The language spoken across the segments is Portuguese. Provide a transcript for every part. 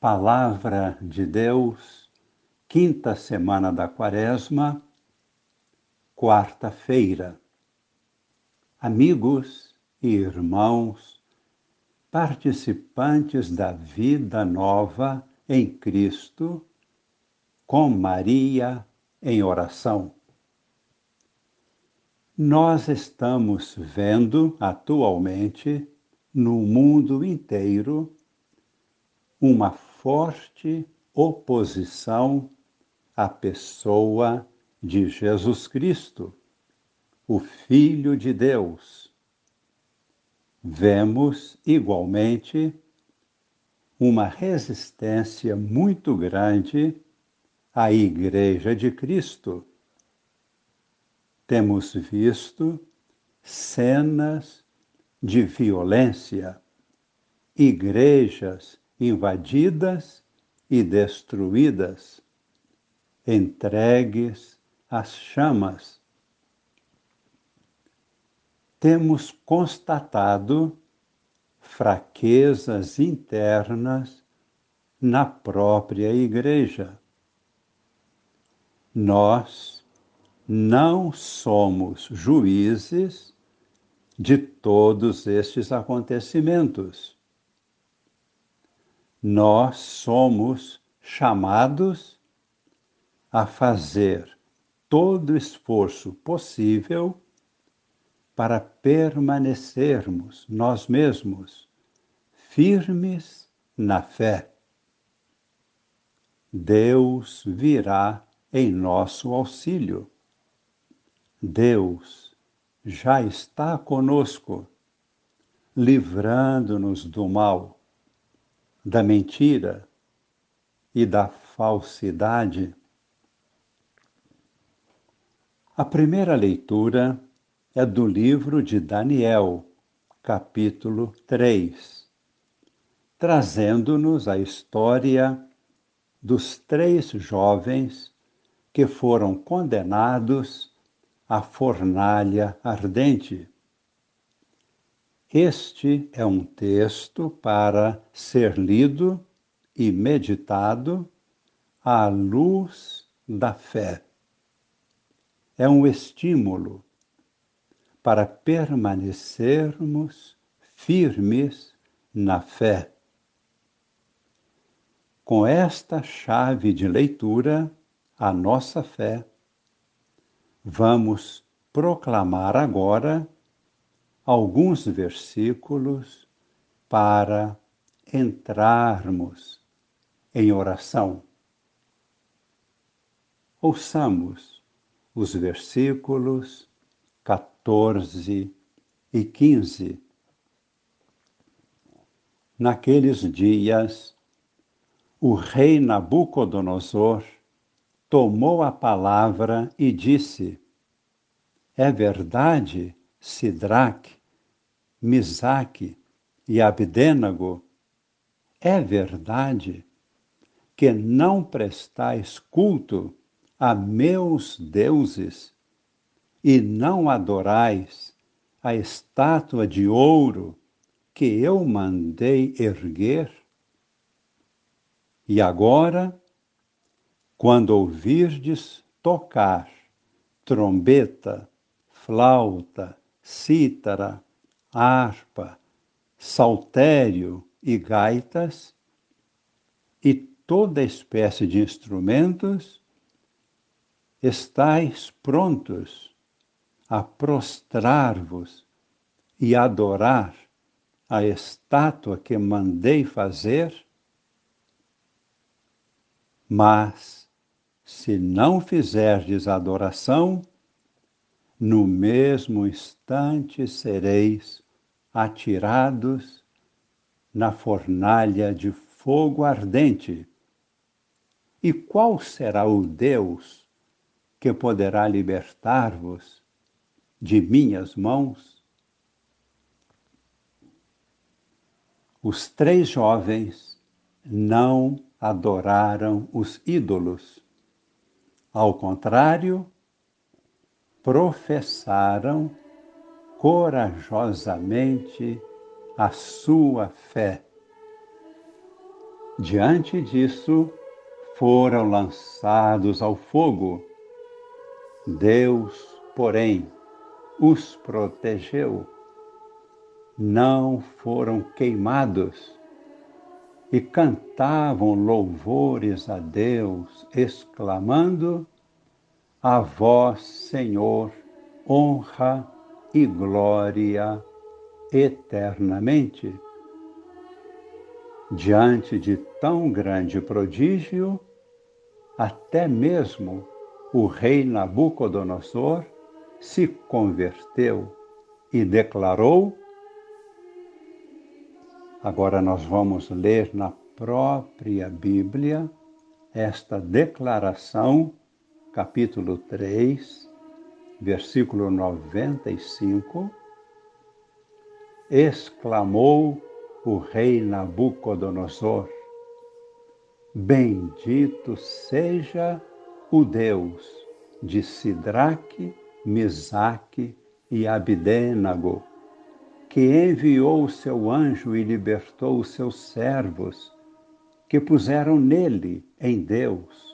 Palavra de Deus, quinta semana da Quaresma, quarta-feira. Amigos e irmãos, participantes da vida nova em Cristo, com Maria em oração. Nós estamos vendo atualmente no mundo inteiro uma forte oposição à pessoa de Jesus Cristo, o Filho de Deus. Vemos igualmente uma resistência muito grande à Igreja de Cristo. Temos visto cenas de violência, igrejas invadidas e destruídas, entregues às chamas. Temos constatado fraquezas internas na própria Igreja. Nós não somos juízes de todos estes acontecimentos nós somos chamados a fazer todo o esforço possível para permanecermos nós mesmos firmes na fé. Deus virá em nosso auxílio. Deus já está conosco, livrando-nos do mal da mentira e da falsidade. A primeira leitura é do livro de Daniel, capítulo 3, trazendo-nos a história dos três jovens que foram condenados à fornalha ardente. Este é um texto para ser lido e meditado à luz da fé. É um estímulo para permanecermos firmes na fé. Com esta chave de leitura, a nossa fé, vamos proclamar agora alguns versículos para entrarmos em oração. Ouçamos os versículos 14 e 15. Naqueles dias, o rei Nabucodonosor tomou a palavra e disse: É verdade, Sidraque, Misaque e Abdênago, é verdade que não prestais culto a meus deuses e não adorais a estátua de ouro que eu mandei erguer? E agora, quando ouvirdes tocar trombeta, flauta, cítara, harpa, saltério e gaitas, e toda espécie de instrumentos, estáis prontos a prostrar-vos e adorar a estátua que mandei fazer? Mas, se não fizerdes adoração, no mesmo instante sereis atirados na fornalha de fogo ardente. E qual será o Deus que poderá libertar-vos de minhas mãos? Os três jovens não adoraram os ídolos. Ao contrário, professaram corajosamente a sua fé. Diante disso, foram lançados ao fogo. Deus, porém, os protegeu. Não foram queimados e cantavam louvores a Deus, exclamando: A vós, Senhor, honra e glória eternamente. Diante de tão grande prodígio, até mesmo o rei Nabucodonosor se converteu e declarou. Agora nós vamos ler na própria Bíblia esta declaração, capítulo 3, versículo 95. Exclamou o rei Nabucodonosor: Bendito seja o Deus de Sidraque, Misaque e Abdênago, que enviou o seu anjo e libertou os seus servos, que puseram nele, em Deus,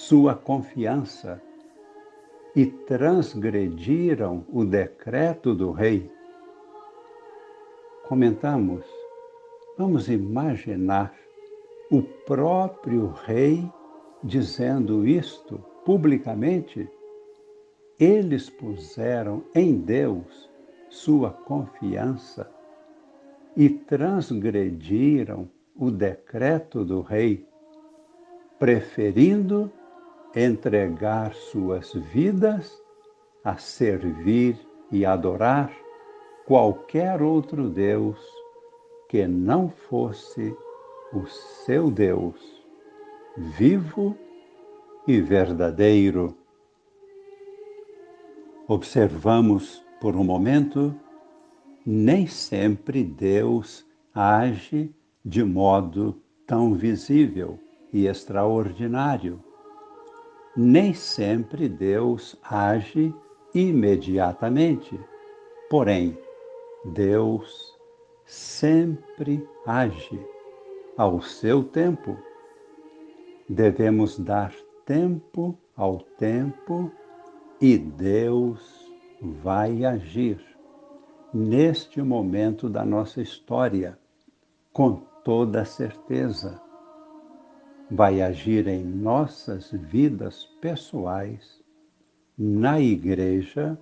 sua confiança e transgrediram o decreto do rei. Comentamos, vamos imaginar o próprio rei dizendo isto publicamente, eles puseram em Deus sua confiança e transgrediram o decreto do rei, preferindo entregar suas vidas a servir e adorar qualquer outro Deus que não fosse o seu Deus, vivo e verdadeiro. Observamos por um momento, nem sempre Deus age de modo tão visível e extraordinário. Nem sempre Deus age imediatamente. Porém, Deus sempre age ao seu tempo. Devemos dar tempo ao tempo e Deus vai agir neste momento da nossa história, com toda certeza. Vai agir em nossas vidas pessoais, na igreja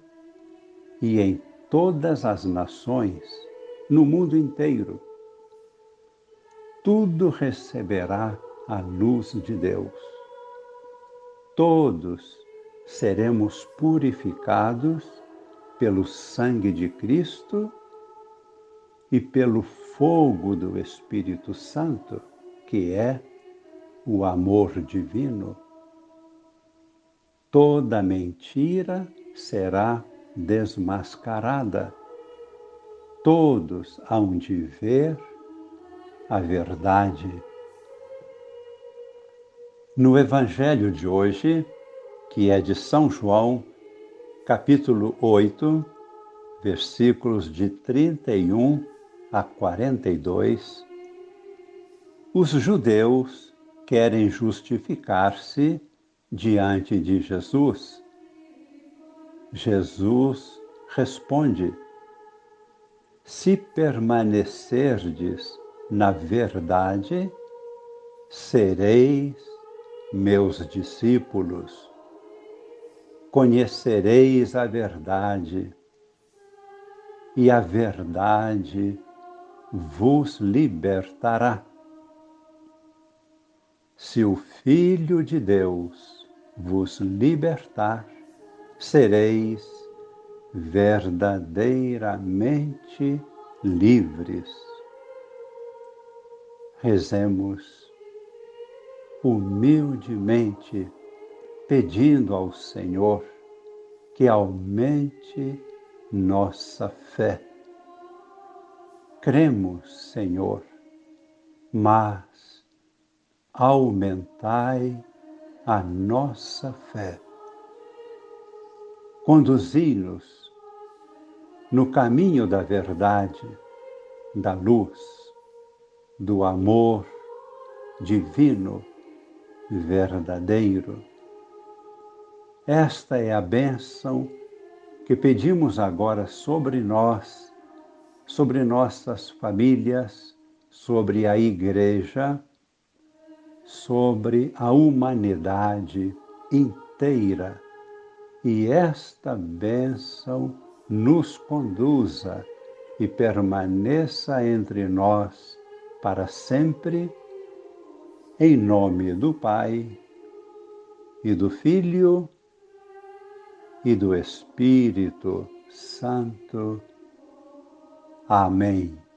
e em todas as nações, no mundo inteiro tudo receberá a luz de Deus. Todos seremos purificados pelo sangue de Cristo e pelo fogo do Espírito Santo, que é o amor divino. Toda mentira será desmascarada. Todos hão de ver a verdade. No Evangelho de hoje, que é de São João, capítulo 8, versículos de 31 a 42, os judeus querem justificar-se diante de Jesus. Jesus responde: Se permanecerdes na verdade, sereis meus discípulos. Conhecereis a verdade, e a verdade vos libertará. Se o Filho de Deus vos libertar, sereis verdadeiramente livres rezemos humildemente, pedindo ao Senhor que aumente nossa fé. Cremos, Senhor, mas aumentai a nossa fé. Conduzi-nos no caminho da verdade, da luz do amor divino, verdadeiro. Esta é a bênção que pedimos agora sobre nós, sobre nossas famílias, sobre a Igreja, sobre a humanidade inteira. E esta bênção nos conduza e permaneça entre nós para sempre, em nome do Pai e do Filho e do Espírito Santo. Amém.